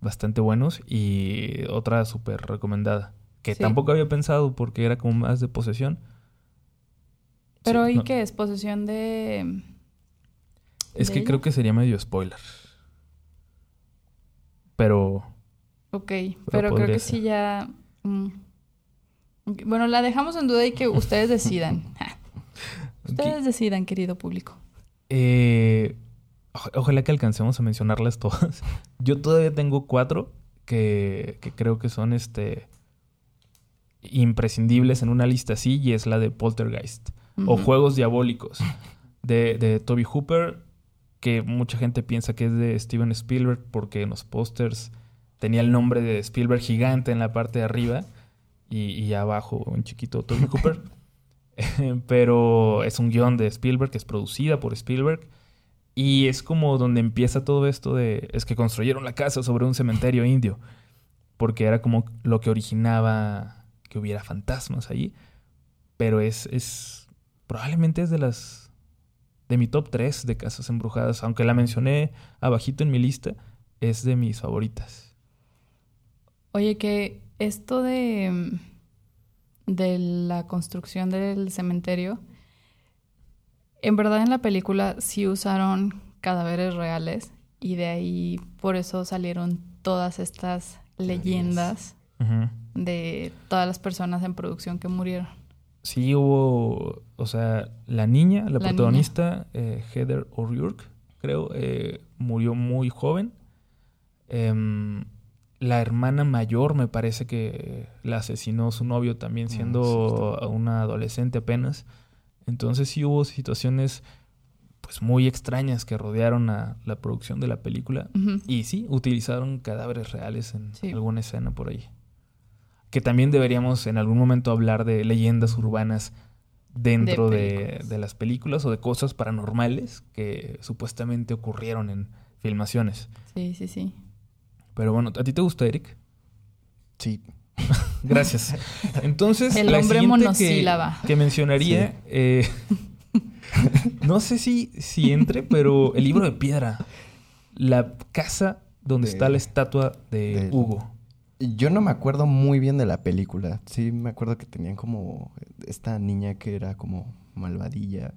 bastante buenos y otra súper recomendada. Que Sí. tampoco había pensado porque era como más de posesión. Pero Sí, ¿y no, qué es? ¿Posesión de...? Es de que ella? creo que sería medio spoiler. Pero... Ok, pero creo que ser. sí ya... mm. Bueno, la dejamos en duda y que ustedes decidan. Ustedes decidan, querido público. Eh, oj- ojalá que alcancemos a mencionarlas todas. Yo todavía tengo cuatro que, que creo que son este imprescindibles en una lista así y es la de Poltergeist o. Juegos Diabólicos de, de Toby Hooper que mucha gente piensa que es de Steven Spielberg porque en los pósters tenía el nombre de Spielberg gigante en la parte de arriba y, abajo un chiquito Toby Hooper. Pero es un guion de Spielberg, que es producida por Spielberg. Y es como donde empieza todo esto de... Es que construyeron la casa sobre un cementerio indio. Porque era como lo que originaba que hubiera fantasmas ahí. Pero es... es probablemente es de las... De mi top 3 de casas embrujadas. Aunque la mencioné abajito en mi lista. Es de mis favoritas. Oye, que esto de, de la construcción del cementerio, en verdad en la película sí usaron cadáveres reales y de ahí por eso salieron todas estas leyendas de todas las personas en producción que murieron. Sí hubo, o sea, la niña, la, La protagonista, eh, Heather O'Rourke, creo, eh, murió muy joven. Em, la hermana mayor me parece que la asesinó su novio también Ah, siendo una adolescente apenas. Entonces sí hubo situaciones pues muy extrañas que rodearon a la producción de la película. Y sí, utilizaron cadáveres reales en Sí. alguna escena por ahí. Que también deberíamos en algún momento hablar de leyendas urbanas dentro De de, películas. de las películas o de cosas paranormales que supuestamente ocurrieron en filmaciones. Sí, sí, sí. Pero bueno, ¿a ti te gusta, Eric? Sí. Gracias. Entonces, El la hombre siguiente monosílaba. Que, que mencionaría, eh, no sé si, si entre, pero el libro de piedra. La casa donde De- está la estatua de, de- Hugo. Yo no me acuerdo muy bien de la película. Sí, me acuerdo que tenían como esta niña que era como malvadilla.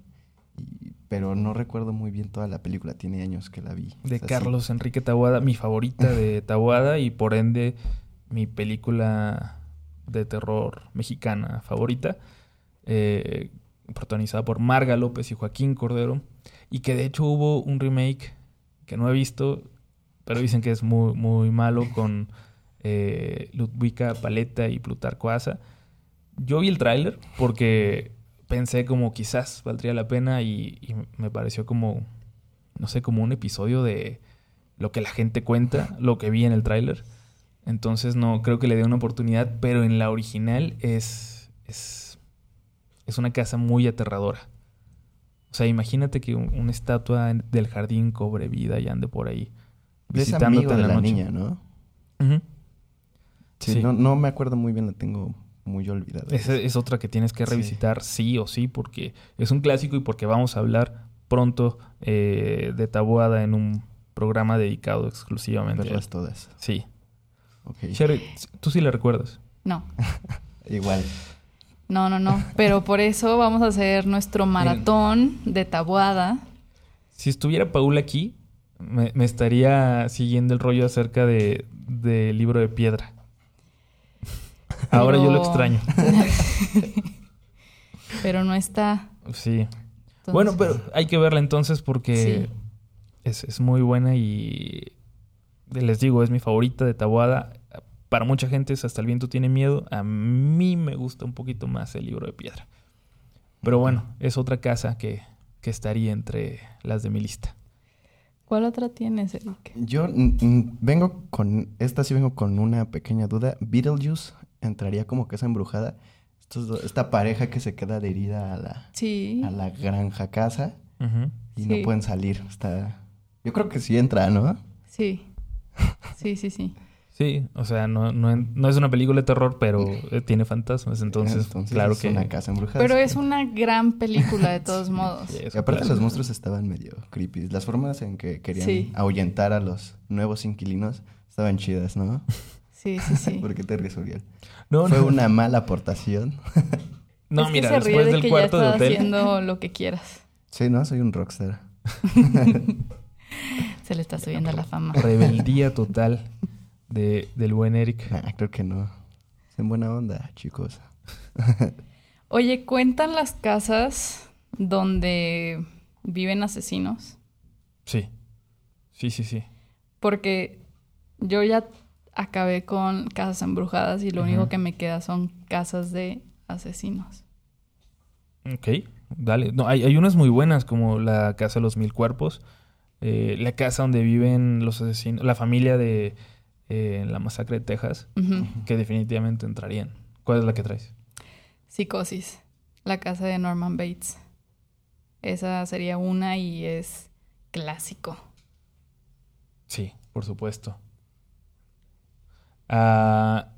y- pero no recuerdo muy bien toda la película. Tiene años que la vi. De O sea, sí. Carlos Enrique Taboada, mi favorita de Taboada y por ende mi película de terror mexicana favorita, eh, protagonizada por Marga López y Joaquín Cordero, y que de hecho hubo un remake que no he visto, pero dicen que es muy, muy malo con eh, Ludwika Paleta y Plutarco Asa. Yo vi el tráiler porque pensé como quizás valdría la pena y, y me pareció como, no sé, como un episodio de lo que la gente cuenta, lo que vi en el tráiler. Entonces no creo que le dé una oportunidad, pero en la original es, es, es una casa muy aterradora. O sea, imagínate que un- una estatua del jardín cobre vida y ande por ahí Es visitándote amigo en de la la noche. niña, ¿no? Sí. No, no me acuerdo muy bien, la tengo muy olvidada. Esa es otra que tienes que revisitar sí o sí porque es un clásico y porque vamos a hablar pronto eh, de Tabuada en un programa dedicado exclusivamente. Verlas todas. Sí. Ok. Sherry, tú sí la recuerdas. No, Igual. no, no, no. Pero por eso vamos a hacer nuestro maratón de tabuada. Si estuviera Paula aquí, me, me estaría siguiendo el rollo acerca de del libro de piedra. Ahora yo lo extraño. Pero no está. Sí. Entonces- Bueno, pero hay que verla entonces porque Sí. es, es muy buena y les digo, es mi favorita de Tabuada. Para mucha gente es Hasta el viento tiene miedo. A mí me gusta un poquito más el libro de piedra. Pero bueno, es otra casa que, que estaría entre las de mi lista. ¿Cuál otra tienes, Eric? Yo vengo con. Esta sí vengo con una pequeña duda. Beetlejuice entraría como casa embrujada. Estos do- esta pareja que se queda adherida a la, Sí. a la granja casa y Sí. no pueden salir. Está. Yo creo que sí entra, ¿no? Sí. Sí, sí, sí. Sí, o sea, no, no, no es una película de terror, pero tiene fantasmas. Entonces, claro es que... una casa embrujada. Pero es una gran película de todos modos. Sí, es Y aparte los monstruos estaban medio creepy. Las formas en que querían Sí. ahuyentar a los nuevos inquilinos estaban chidas, ¿no? Sí, sí, sí. ¿Por qué te ríes, Uriel? No, Fue no. una mala aportación. No, es que mira, se ríe después de del que cuarto ya de estás hotel... haciendo lo que quieras. Sí, ¿no? Soy un rockstar. Se le está subiendo la fama. rebeldía total de, del buen Eric. Nah, creo que no. Es en buena onda, chicos. Oye, ¿cuentan las casas donde viven asesinos? Sí. Sí, sí, sí. Porque yo ya acabé con casas embrujadas y lo único que me queda son casas de asesinos. Ok, dale. No, hay, hay unas muy buenas, como la Casa de los Mil Cuerpos, eh, la casa donde viven los asesinos, la familia de eh, la masacre de Texas, que definitivamente entrarían. ¿Cuál es la que traes? Psicosis, la casa de Norman Bates. Esa sería una y es clásico. Sí, por supuesto. Ah,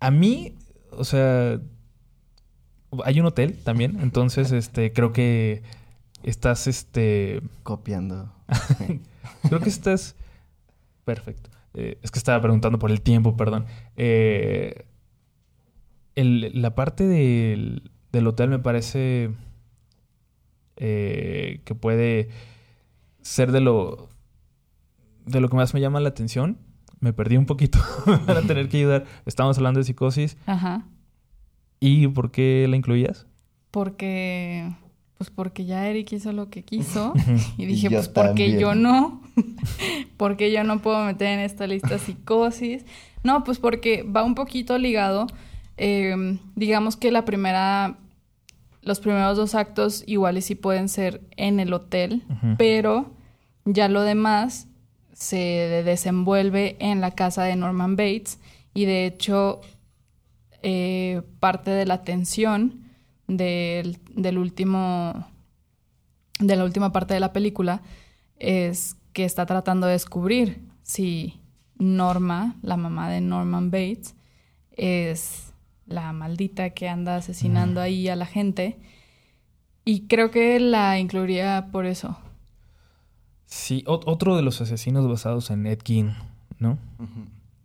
a mí, o sea, hay un hotel también, entonces, este, creo que estás, este, Copiando. creo que estás, perfecto. Eh, es que estaba preguntando por el tiempo, perdón. Eh, el- la parte del, del hotel me parece eh, que puede ser de lo de lo que más me llama la atención. Me perdí un poquito. me van a tener que ayudar. Estamos hablando de psicosis. Ajá. ¿Y por qué la incluías? Porque, pues porque ya Eric hizo lo que quiso. Y Y dije, yo pues porque yo no. porque yo no puedo meter en esta lista psicosis. No, pues porque va un poquito ligado. eh, digamos que la primera, los primeros dos actos iguales sí pueden ser en el hotel, pero ya lo demás se desenvuelve en la casa de Norman Bates y de hecho eh, parte de la tensión del, del último de la última parte de la película es que está tratando de descubrir si Norma, la mamá de Norman Bates, es la maldita que anda asesinando ahí a la gente. Y creo que la incluiría por eso. Sí, ot- otro de los asesinos basados en Ed Gein, ¿no?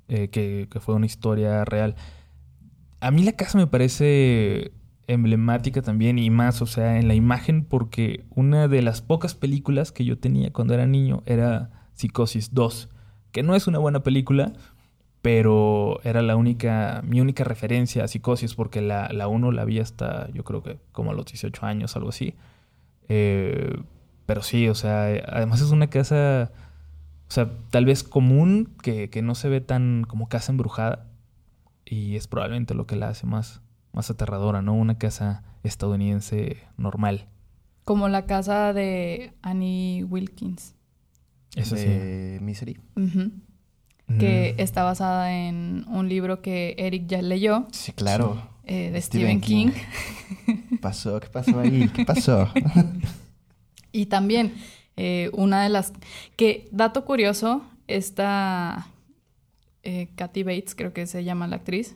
Eh, que, que fue una historia real. A mí la casa me parece emblemática también y más, o sea, en la imagen, porque una de las pocas películas que yo tenía cuando era niño era Psicosis 2, que no es una buena película, pero era la única, mi única referencia a Psicosis, porque la, la 1 la vi hasta, yo creo que como a los 18 años, algo así. Eh, pero sí, o sea, eh, además es una casa, o sea, tal vez común, que, que no se ve tan como casa embrujada. Y es probablemente lo que la hace más, más aterradora, ¿no? Una casa estadounidense normal. Como la casa de Annie Wilkins, Eso sí. de Misery. Que Mm. está basada en un libro que Eric ya leyó, Sí, claro. eh, de Stephen Stephen King. ¿Qué pasó? ¿Qué pasó ahí? ¿Qué pasó? Y también eh, una de las... Que, dato curioso, esta eh, Kathy Bates, creo que se llama la actriz,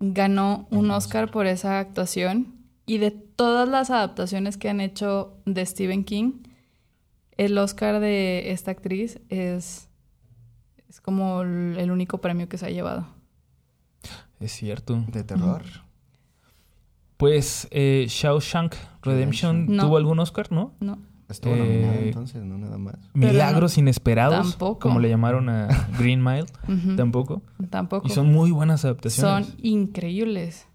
ganó un Oscar por esa actuación. Y de todas las adaptaciones que han hecho de Stephen King, el Oscar de esta actriz es, es como el el único premio que se ha llevado. Es cierto. ¿De terror? Pues eh, Shawshank Redemption No. tuvo algún Oscar, ¿no? ¿No? Estuvo Eh, nominada entonces, no nada más. Milagros Inesperados, Tampoco. como le llamaron a Green Mile, tampoco. Tampoco. Y son muy buenas adaptaciones. Son increíbles.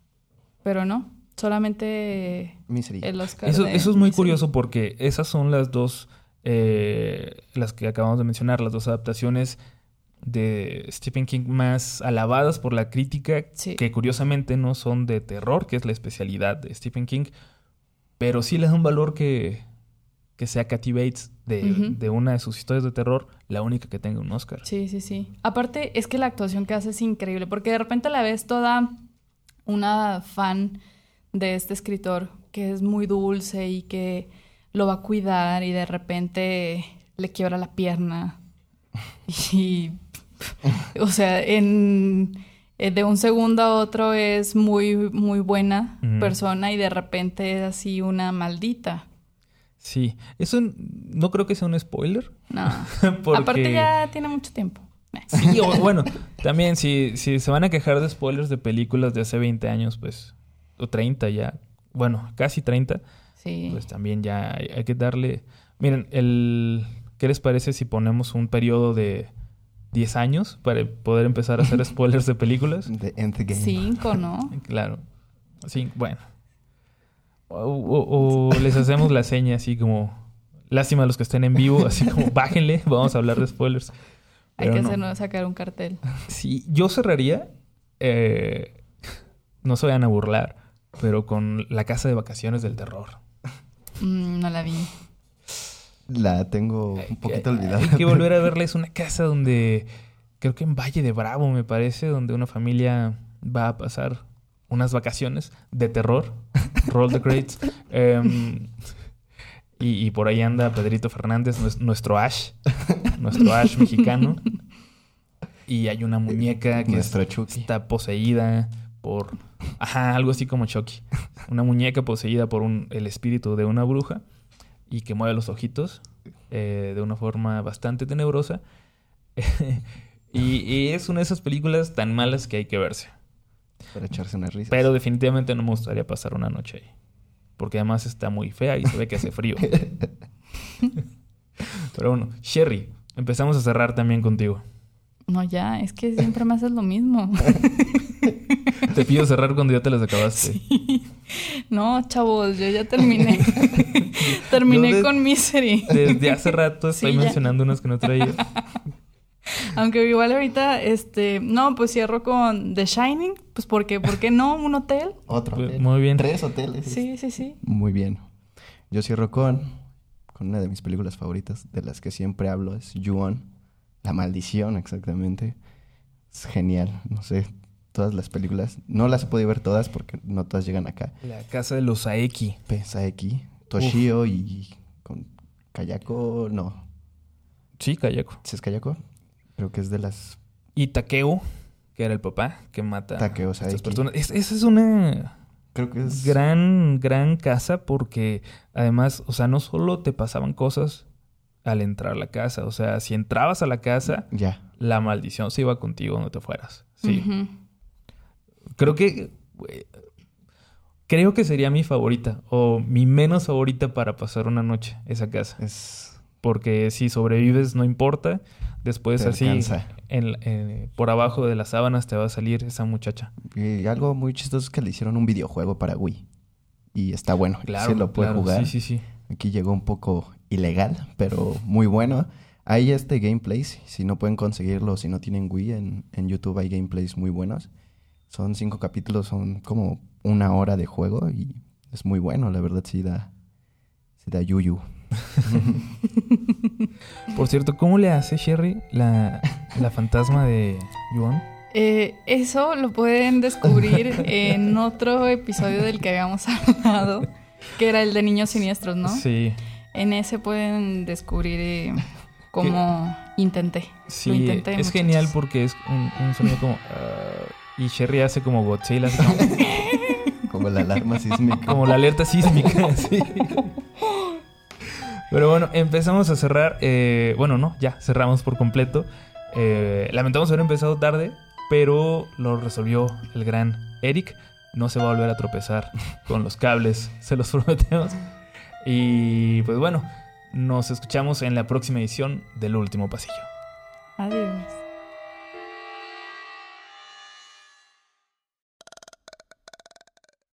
Pero no, solamente Misery. el Oscar. Eso, de eso es muy Misery. curioso porque esas son las dos, eh, las que acabamos de mencionar, las dos adaptaciones de Stephen King más alabadas por la crítica, Sí. que curiosamente no son de terror, que es la especialidad de Stephen King, pero sí le da un valor que, que sea Kathy Bates de, de una de sus historias de terror, la única que tenga un Oscar. Sí, sí, sí. Aparte, es que la actuación que hace es increíble, porque de repente la ves toda una fan de este escritor que es muy dulce y que lo va a cuidar y de repente le quiebra la pierna. Y, o sea, en, de un segundo a otro es muy, muy buena persona y de repente es así una maldita. Sí, eso no creo que sea un spoiler. No. porque... Aparte ya tiene mucho tiempo. Eh. Sí, o- bueno, también si, si se van a quejar de spoilers de películas de hace 20 años, pues, o 30 ya, bueno, casi 30, Sí. pues también ya hay, hay que darle... Miren, el... ¿qué les parece si ponemos un periodo de 10 años para poder empezar a hacer spoilers de películas? De Nth Game. Cinco, ¿no? Claro. Sí, bueno. O, o- o les hacemos la seña así como... Lástima a los que estén en vivo, así como bájenle, vamos a hablar de spoilers. Hay que no. hacernos sacar un cartel. Sí, yo cerraría. eh, no se vayan a burlar, pero con la casa de vacaciones del terror. Mm, no la vi. La tengo un poquito olvidada. Hay que volver a verla. Es una casa donde, creo que en Valle de Bravo, me parece, donde una familia va a pasar unas vacaciones de terror. Roll the crates. Em, y, y por ahí anda Pedrito Fernández, nues- nuestro Ash. Nuestro Ash mexicano. Y hay una muñeca que es- está poseída por... Ajá, algo así como Chucky. Una muñeca poseída por un, el espíritu de una bruja y que mueve los ojitos eh, de una forma bastante tenebrosa. y, y es una de esas películas tan malas que hay que verse. Para echarse una risa. Pero definitivamente no me gustaría pasar una noche ahí. Porque además está muy fea y se ve que hace frío. Pero bueno, Sherry, empezamos a cerrar también contigo. No, ya, es que siempre me haces lo mismo. Te pido cerrar cuando ya te las acabaste. No, chavos, yo ya terminé. terminé de- con Misery. Desde hace rato estoy Sí, mencionando unas que no traía. Aunque igual ahorita, este, no, pues cierro con The Shining, pues porque, ¿por qué no? Un hotel. Otro Pues, hotel. muy bien. Tres hoteles. Sí, sí, sí. Muy bien. Yo cierro con, con una de mis películas favoritas, de las que siempre hablo, es Ju-On. La maldición, exactamente. Es genial. No sé, todas las películas. No las he podido ver todas porque no todas llegan acá. La casa de los Aeki. Saeki, Toshio y con Kayako. No, Sí, Kayako. ¿sí es Kayako? Creo que es de las Y Takeo, que era el papá, que mata Takeo a estas personas. Es- esa es una Creo que es gran, gran casa porque además, o sea, no solo te pasaban cosas al entrar a la casa, o sea, si entrabas a la casa, Ya. la maldición se iba contigo donde te fueras. Sí. Creo que. Creo que sería mi favorita o mi menos favorita para pasar una noche, esa casa. Es Porque si sobrevives, no importa. Después, Te así, en- en- por abajo de las sábanas te va a salir esa muchacha. y algo muy chistoso es que le hicieron un videojuego para Wii. Y está bueno. Claro. Sí lo puede claro, jugar. Sí, sí, sí. Aquí llegó un poco ilegal, pero muy bueno. Hay este gameplays, si no pueden conseguirlo, si no tienen Wii, en, en YouTube hay gameplays muy buenos. Son cinco capítulos, son como una hora de juego y es muy bueno, la verdad sí da, sí da yuyu. Por cierto, ¿cómo le hace Sherry la, la fantasma de Yuan? Eh, eso lo pueden descubrir en otro episodio del que habíamos hablado, que era el de niños siniestros, ¿no? Sí. En ese pueden descubrir eh, cómo intenté. Sí, Lo intenté, es muchachos. genial porque es un, un sonido como... ah, y Sherry hace como Godzilla, así como, Como la alarma sísmica. como la alerta sísmica. sí. Pero bueno, empezamos a cerrar. eh, bueno, no, ya cerramos por completo. Eh, lamentamos haber empezado tarde, pero lo resolvió el gran Eric. No se va a volver a tropezar con los cables, se los prometemos. Y pues bueno, nos escuchamos en la próxima edición del último pasillo. Adiós.